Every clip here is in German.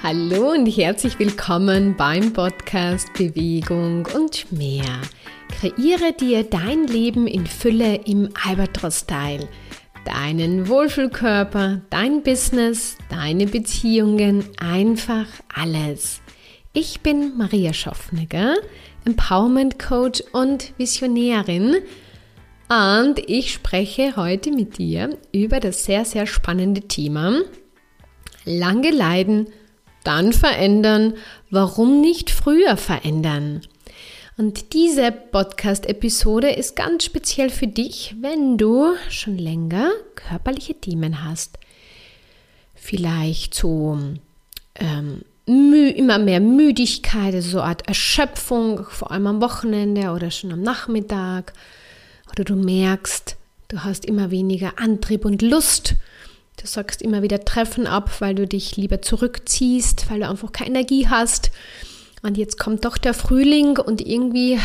Hallo und herzlich willkommen beim Podcast Bewegung und mehr. Kreiere dir dein Leben in Fülle im Albatros-Style. Deinen Wohlfühlkörper, dein Business, deine Beziehungen, einfach alles. Ich bin Maria Schaffnegger, Empowerment Coach und Visionärin. Und ich spreche heute mit dir über das sehr, sehr spannende Thema Lange leiden dann verändern, warum nicht früher verändern? Und diese Podcast-Episode ist ganz speziell für dich, wenn du schon länger körperliche Themen hast. Vielleicht so ähm, immer mehr Müdigkeit, also so eine Art Erschöpfung, vor allem am Wochenende oder schon am Nachmittag. Oder du merkst, du hast immer weniger Antrieb und Lust Du sagst immer wieder Treffen ab, weil du dich lieber zurückziehst, weil du einfach keine Energie hast. Und jetzt kommt doch der Frühling und irgendwie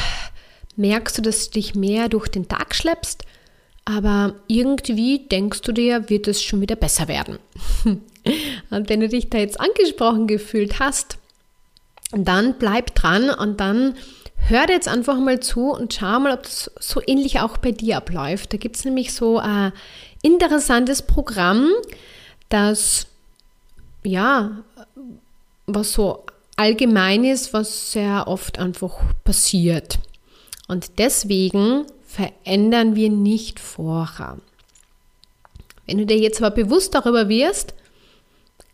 merkst du, dass du dich mehr durch den Tag schleppst. Aber irgendwie denkst du dir, wird es schon wieder besser werden. und wenn du dich da jetzt angesprochen gefühlt hast, dann bleib dran und dann hör jetzt einfach mal zu und schau mal, ob das so ähnlich auch bei dir abläuft. Da gibt es nämlich so ein interessantes Programm, das ja, was so allgemein ist, was sehr oft einfach passiert. Und deswegen verändern wir nicht vorher. Wenn du dir jetzt aber bewusst darüber wirst,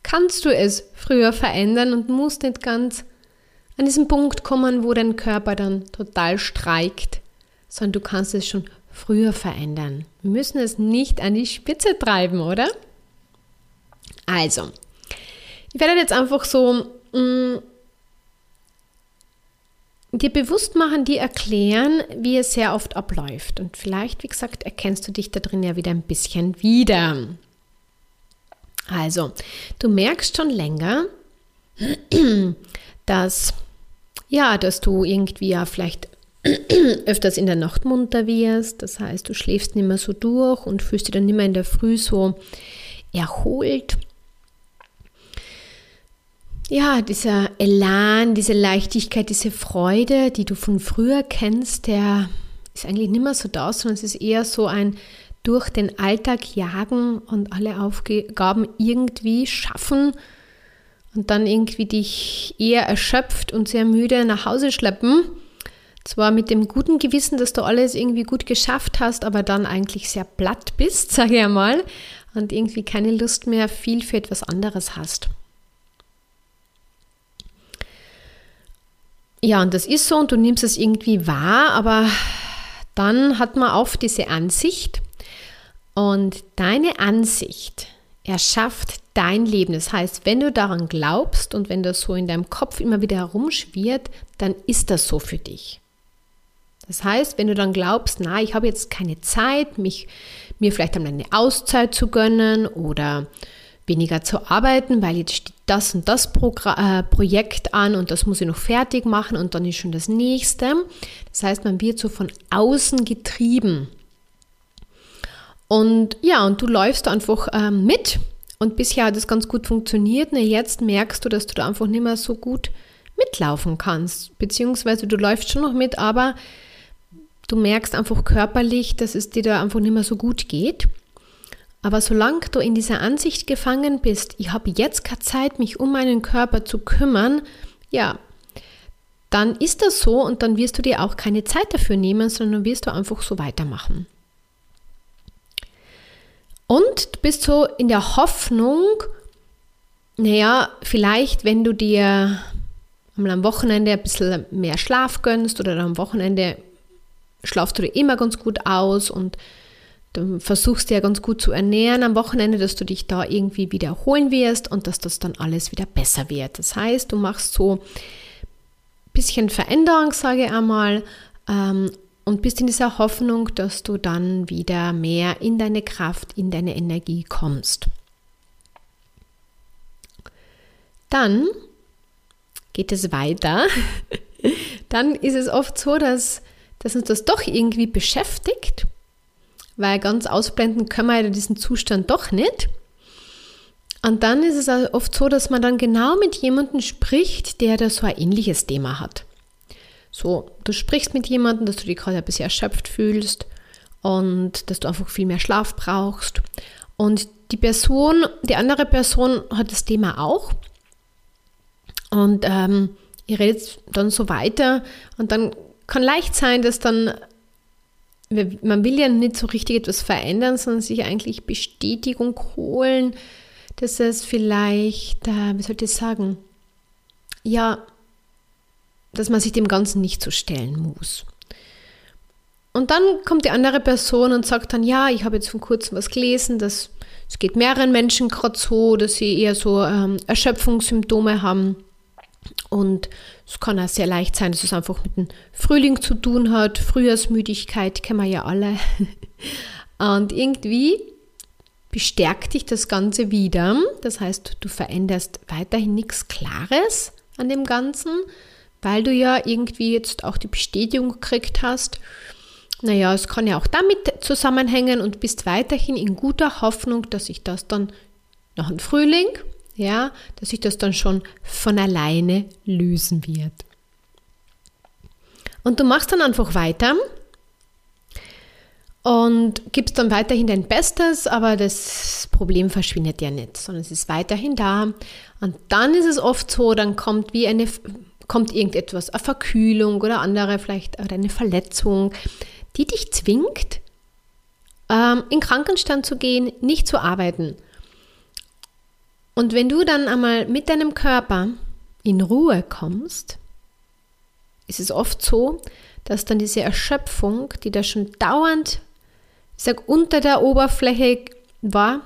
kannst du es früher verändern und musst nicht ganz an diesen Punkt kommen, wo dein Körper dann total streikt, sondern du kannst es schon früher verändern. Wir müssen es nicht an die Spitze treiben, oder? Also, ich werde jetzt einfach so mh, mm, dir bewusst machen, dir erklären, wie es sehr oft abläuft. Und vielleicht, wie gesagt, erkennst du dich da drin ja wieder ein bisschen wieder. Also, du merkst schon länger, dass ja, dass du irgendwie ja vielleicht öfters in der Nacht munter wirst. Das heißt, du schläfst nicht mehr so durch und fühlst dich dann nicht mehr in der Früh so erholt. Ja, dieser Elan, diese Leichtigkeit, diese Freude, die du von früher kennst, der ist eigentlich nicht mehr so da, sondern es ist eher so ein durch den Alltag jagen und alle Aufgaben irgendwie schaffen und dann irgendwie dich eher erschöpft und sehr müde nach Hause schleppen zwar mit dem guten Gewissen, dass du alles irgendwie gut geschafft hast, aber dann eigentlich sehr platt bist, sage ich einmal, und irgendwie keine Lust mehr viel für etwas anderes hast. Ja, und das ist so und du nimmst es irgendwie wahr, aber dann hat man oft diese Ansicht und deine Ansicht erschafft dein Leben. Das heißt, wenn du daran glaubst und wenn das so in deinem Kopf immer wieder herumschwirrt, dann ist das so für dich. Das heißt, wenn du dann glaubst, na, ich habe jetzt keine Zeit, mich, mir vielleicht einmal eine Auszeit zu gönnen oder weniger zu arbeiten, weil jetzt steht das und das Progr äh, Projekt an und das muss ich noch fertig machen und dann ist schon das nächste. Das heißt, man wird so von außen getrieben. Und ja, und du läufst einfach äh, mit und bisher hat es ganz gut funktioniert. Na, jetzt merkst du, dass du da einfach nicht mehr so gut mitlaufen kannst. Beziehungsweise du läufst schon noch mit, aber Du merkst einfach körperlich, dass es dir da einfach nicht mehr so gut geht. Aber solange du in dieser Ansicht gefangen bist, ich habe jetzt keine Zeit, mich um meinen Körper zu kümmern, ja, dann ist das so und dann wirst du dir auch keine Zeit dafür nehmen, sondern wirst du einfach so weitermachen. Und du bist so in der Hoffnung, naja, vielleicht wenn du dir am Wochenende ein bisschen mehr Schlaf gönnst oder am Wochenende schlafst du dir immer ganz gut aus und du versuchst dir ganz gut zu ernähren am Wochenende, dass du dich da irgendwie wieder erholen wirst und dass das dann alles wieder besser wird. Das heißt, du machst so ein bisschen Veränderung, sage ich einmal, ähm, und bist in dieser Hoffnung, dass du dann wieder mehr in deine Kraft, in deine Energie kommst. Dann geht es weiter. dann ist es oft so, dass dass uns das doch irgendwie beschäftigt, weil ganz ausblenden können wir ja diesen Zustand doch nicht. Und dann ist es oft so, dass man dann genau mit jemandem spricht, der da so ein ähnliches Thema hat. So, du sprichst mit jemandem, dass du dich gerade ein bisschen erschöpft fühlst und dass du einfach viel mehr Schlaf brauchst. Und die Person, die andere Person hat das Thema auch. Und ähm, ihr redet dann so weiter und dann kann leicht sein, dass dann, man will ja nicht so richtig etwas verändern, sondern sich eigentlich Bestätigung holen, dass es vielleicht, äh, wie soll ich sagen, ja, dass man sich dem Ganzen nicht so stellen muss. Und dann kommt die andere Person und sagt dann, ja, ich habe jetzt vor kurzem was gelesen, dass es geht mehreren Menschen gerade so, dass sie eher so ähm, Erschöpfungssymptome haben. Und es kann auch sehr leicht sein, dass es einfach mit dem Frühling zu tun hat. Frühjahrsmüdigkeit kennen wir ja alle. Und irgendwie bestärkt dich das Ganze wieder. Das heißt, du veränderst weiterhin nichts Klares an dem Ganzen, weil du ja irgendwie jetzt auch die Bestätigung gekriegt hast. Naja, es kann ja auch damit zusammenhängen und bist weiterhin in guter Hoffnung, dass sich das dann nach dem Frühling, ja, dass sich das dann schon von alleine lösen wird. Und du machst dann einfach weiter und gibst dann weiterhin dein Bestes, aber das Problem verschwindet ja nicht, sondern es ist weiterhin da. Und dann ist es oft so, dann kommt wie eine, kommt irgendetwas, eine Verkühlung oder andere vielleicht oder eine Verletzung, die dich zwingt, ähm, in Krankenstand zu gehen, nicht zu arbeiten. Und wenn du dann einmal mit deinem Körper in Ruhe kommst, ist es oft so, dass dann diese Erschöpfung, die da schon dauernd ich sage, unter der Oberfläche war,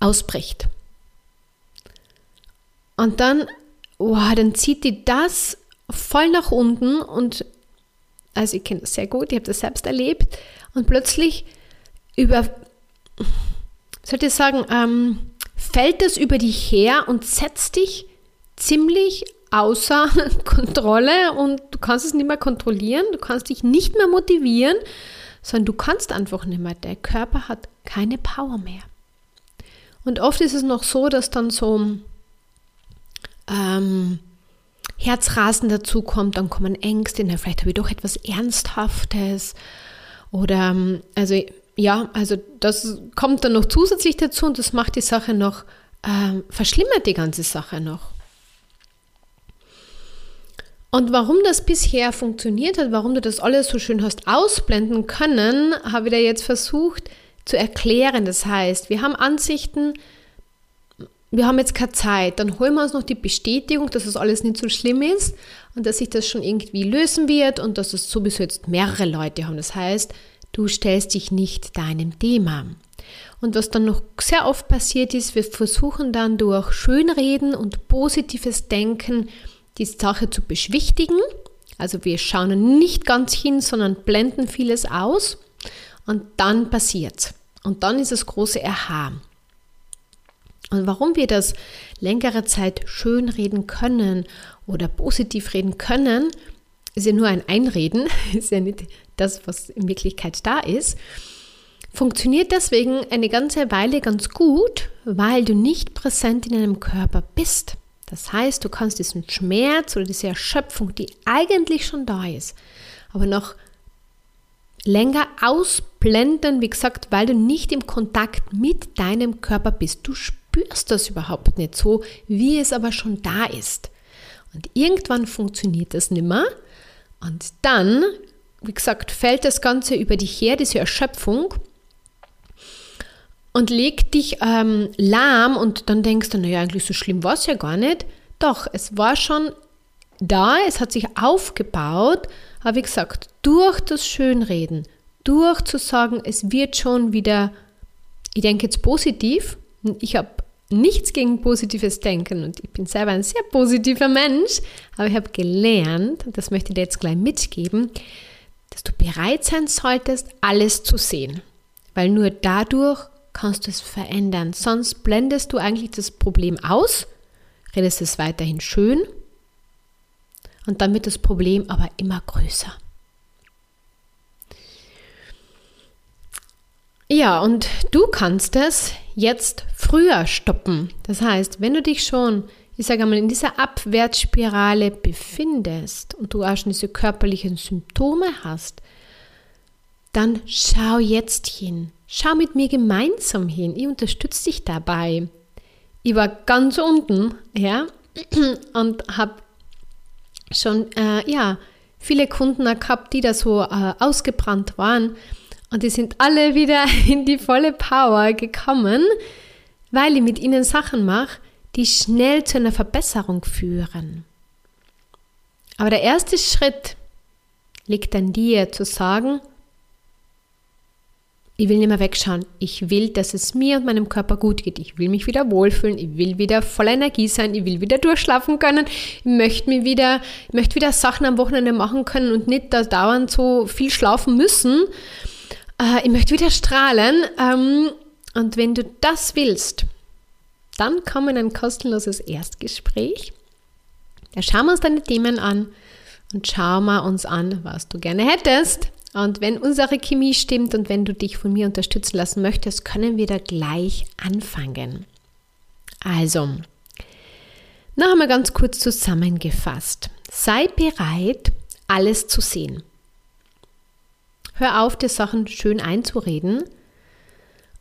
ausbricht. Und dann, wow, dann zieht die das voll nach unten und also ich kenne das sehr gut, ich habe das selbst erlebt und plötzlich über, sollte ich sagen, ähm, fällt das über dich her und setzt dich ziemlich außer Kontrolle und du kannst es nicht mehr kontrollieren, du kannst dich nicht mehr motivieren sondern du kannst einfach nicht mehr. Der Körper hat keine Power mehr. Und oft ist es noch so, dass dann so ähm, Herzrasen dazu kommt, dann kommen Ängste, vielleicht habe ich doch etwas Ernsthaftes oder ähm, also ja, also das kommt dann noch zusätzlich dazu und das macht die Sache noch, äh, verschlimmert die ganze Sache noch. Und warum das bisher funktioniert hat, warum du das alles so schön hast ausblenden können, habe ich dir jetzt versucht zu erklären. Das heißt, wir haben Ansichten, wir haben jetzt keine Zeit, dann holen wir uns noch die Bestätigung, dass das alles nicht so schlimm ist und dass sich das schon irgendwie lösen wird und dass es sowieso jetzt mehrere Leute haben. Das heißt, du stellst dich nicht deinem Thema. Und was dann noch sehr oft passiert ist, wir versuchen dann durch Schönreden und positives Denken die Sache zu beschwichtigen. Also wir schauen nicht ganz hin, sondern blenden vieles aus und dann passiert Und dann ist das große Aha. Und warum wir das längere Zeit schön reden können oder positiv reden können, ist ja nur ein Einreden, ist ja nicht das, was in Wirklichkeit da ist. Funktioniert deswegen eine ganze Weile ganz gut, weil du nicht präsent in deinem Körper bist. Das heißt, du kannst diesen Schmerz oder diese Erschöpfung, die eigentlich schon da ist, aber noch länger ausblenden, wie gesagt, weil du nicht im Kontakt mit deinem Körper bist. Du spürst das überhaupt nicht so, wie es aber schon da ist. Und irgendwann funktioniert das nicht mehr. Und dann, wie gesagt, fällt das Ganze über dich her, diese Erschöpfung und legt dich ähm, lahm und dann denkst du, naja, eigentlich so schlimm war es ja gar nicht. Doch, es war schon da, es hat sich aufgebaut, aber wie gesagt, durch das Schönreden, durch zu sagen, es wird schon wieder, ich denke jetzt positiv, ich habe nichts gegen positives Denken und ich bin selber ein sehr positiver Mensch, aber ich habe gelernt, und das möchte ich dir jetzt gleich mitgeben, dass du bereit sein solltest, alles zu sehen, weil nur dadurch kannst du es verändern. Sonst blendest du eigentlich das Problem aus, redest es weiterhin schön und dann wird das Problem aber immer größer. Ja, und du kannst es jetzt früher stoppen. Das heißt, wenn du dich schon, ich sage einmal, in dieser Abwärtsspirale befindest und du auch schon diese körperlichen Symptome hast, dann schau jetzt hin. Schau mit mir gemeinsam hin. Ich unterstütze dich dabei. Ich war ganz unten, ja, und habe schon, äh, ja, viele Kunden gehabt, die da so äh, ausgebrannt waren. Und die sind alle wieder in die volle Power gekommen, weil ich mit ihnen Sachen mache, die schnell zu einer Verbesserung führen. Aber der erste Schritt liegt an dir zu sagen, ich will nicht mehr wegschauen. Ich will, dass es mir und meinem Körper gut geht. Ich will mich wieder wohlfühlen. Ich will wieder voller Energie sein. Ich will wieder durchschlafen können. Ich möchte mir wieder, ich möchte wieder Sachen am Wochenende machen können und nicht da dauernd so viel schlafen müssen. Äh, ich möchte wieder strahlen. Und wenn du das willst, dann kommen ein kostenloses Erstgespräch. Da schauen wir uns deine Themen an und schauen wir uns an, was du gerne hättest. Und wenn unsere Chemie stimmt und wenn du dich von mir unterstützen lassen möchtest, können wir da gleich anfangen. Also, noch einmal ganz kurz zusammengefasst. Sei bereit, alles zu sehen. Hör auf, dir Sachen schön einzureden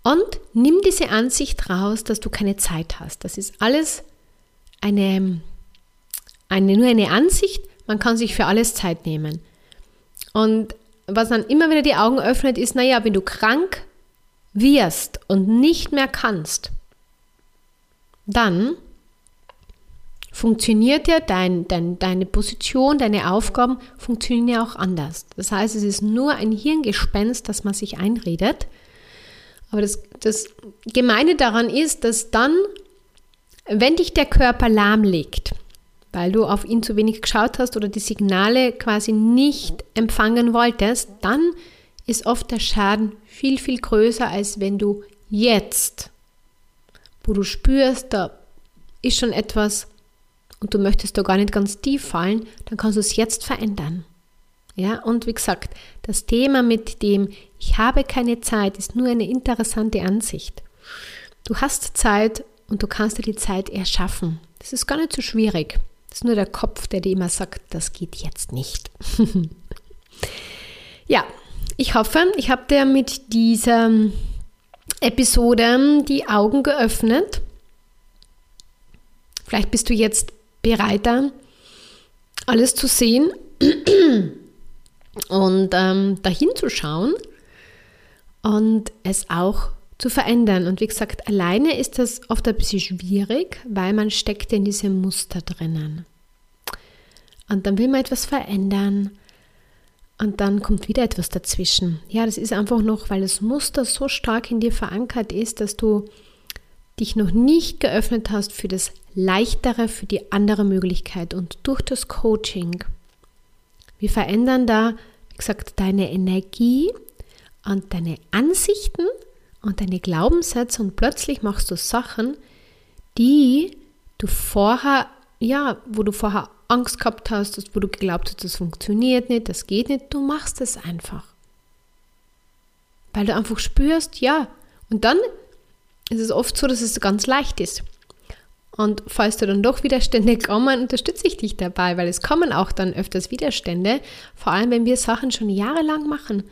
und nimm diese Ansicht raus, dass du keine Zeit hast. Das ist alles eine, eine, nur eine Ansicht. Man kann sich für alles Zeit nehmen. Und was dann immer wieder die Augen öffnet, ist, naja, wenn du krank wirst und nicht mehr kannst, dann funktioniert ja dein, dein, deine Position, deine Aufgaben funktionieren ja auch anders. Das heißt, es ist nur ein Hirngespenst, das man sich einredet. Aber das, das Gemeine daran ist, dass dann, wenn dich der Körper lahmlegt, weil du auf ihn zu wenig geschaut hast oder die Signale quasi nicht empfangen wolltest, dann ist oft der Schaden viel, viel größer, als wenn du jetzt, wo du spürst, da ist schon etwas und du möchtest da gar nicht ganz tief fallen, dann kannst du es jetzt verändern. Ja, und wie gesagt, das Thema mit dem Ich habe keine Zeit ist nur eine interessante Ansicht. Du hast Zeit und du kannst dir die Zeit erschaffen. Das ist gar nicht so schwierig. Das ist nur der Kopf, der dir immer sagt, das geht jetzt nicht. ja, ich hoffe, ich habe dir mit dieser Episode die Augen geöffnet. Vielleicht bist du jetzt bereiter, alles zu sehen und ähm, dahin zu schauen und es auch zu verändern. Und wie gesagt, alleine ist das oft ein bisschen schwierig, weil man steckt in diesem Muster drinnen. Und dann will man etwas verändern und dann kommt wieder etwas dazwischen. Ja, das ist einfach noch, weil das Muster so stark in dir verankert ist, dass du dich noch nicht geöffnet hast für das Leichtere, für die andere Möglichkeit. Und durch das Coaching, wir verändern da, wie gesagt, deine Energie und deine Ansichten und deine Glaubenssätze und plötzlich machst du Sachen, die du vorher, ja, wo du vorher Angst gehabt hast, wo du geglaubt hast, das funktioniert nicht, das geht nicht, du machst es einfach. Weil du einfach spürst, ja. Und dann ist es oft so, dass es ganz leicht ist. Und falls du dann doch Widerstände kommen, unterstütze ich dich dabei, weil es kommen auch dann öfters Widerstände, vor allem wenn wir Sachen schon jahrelang machen.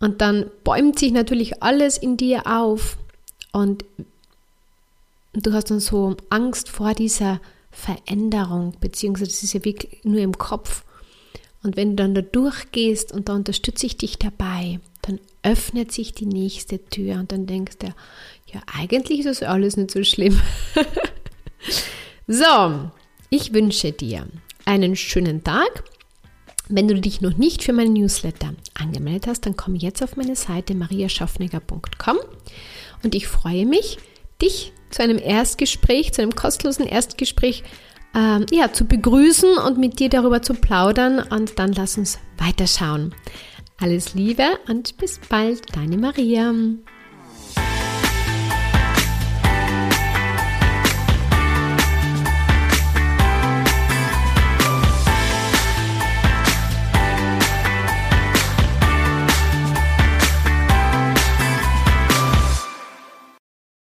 Und dann bäumt sich natürlich alles in dir auf und du hast dann so Angst vor dieser Veränderung, beziehungsweise das ist ja wirklich nur im Kopf. Und wenn du dann da durchgehst und da unterstütze ich dich dabei, dann öffnet sich die nächste Tür und dann denkst du, ja, eigentlich ist das alles nicht so schlimm. so, ich wünsche dir einen schönen Tag wenn du dich noch nicht für meinen Newsletter angemeldet hast, dann komm jetzt auf meine Seite mariaschaffneger.com und ich freue mich, dich zu einem Erstgespräch, zu einem kostenlosen Erstgespräch ähm, ja, zu begrüßen und mit dir darüber zu plaudern und dann lass uns weiterschauen. Alles Liebe und bis bald, deine Maria.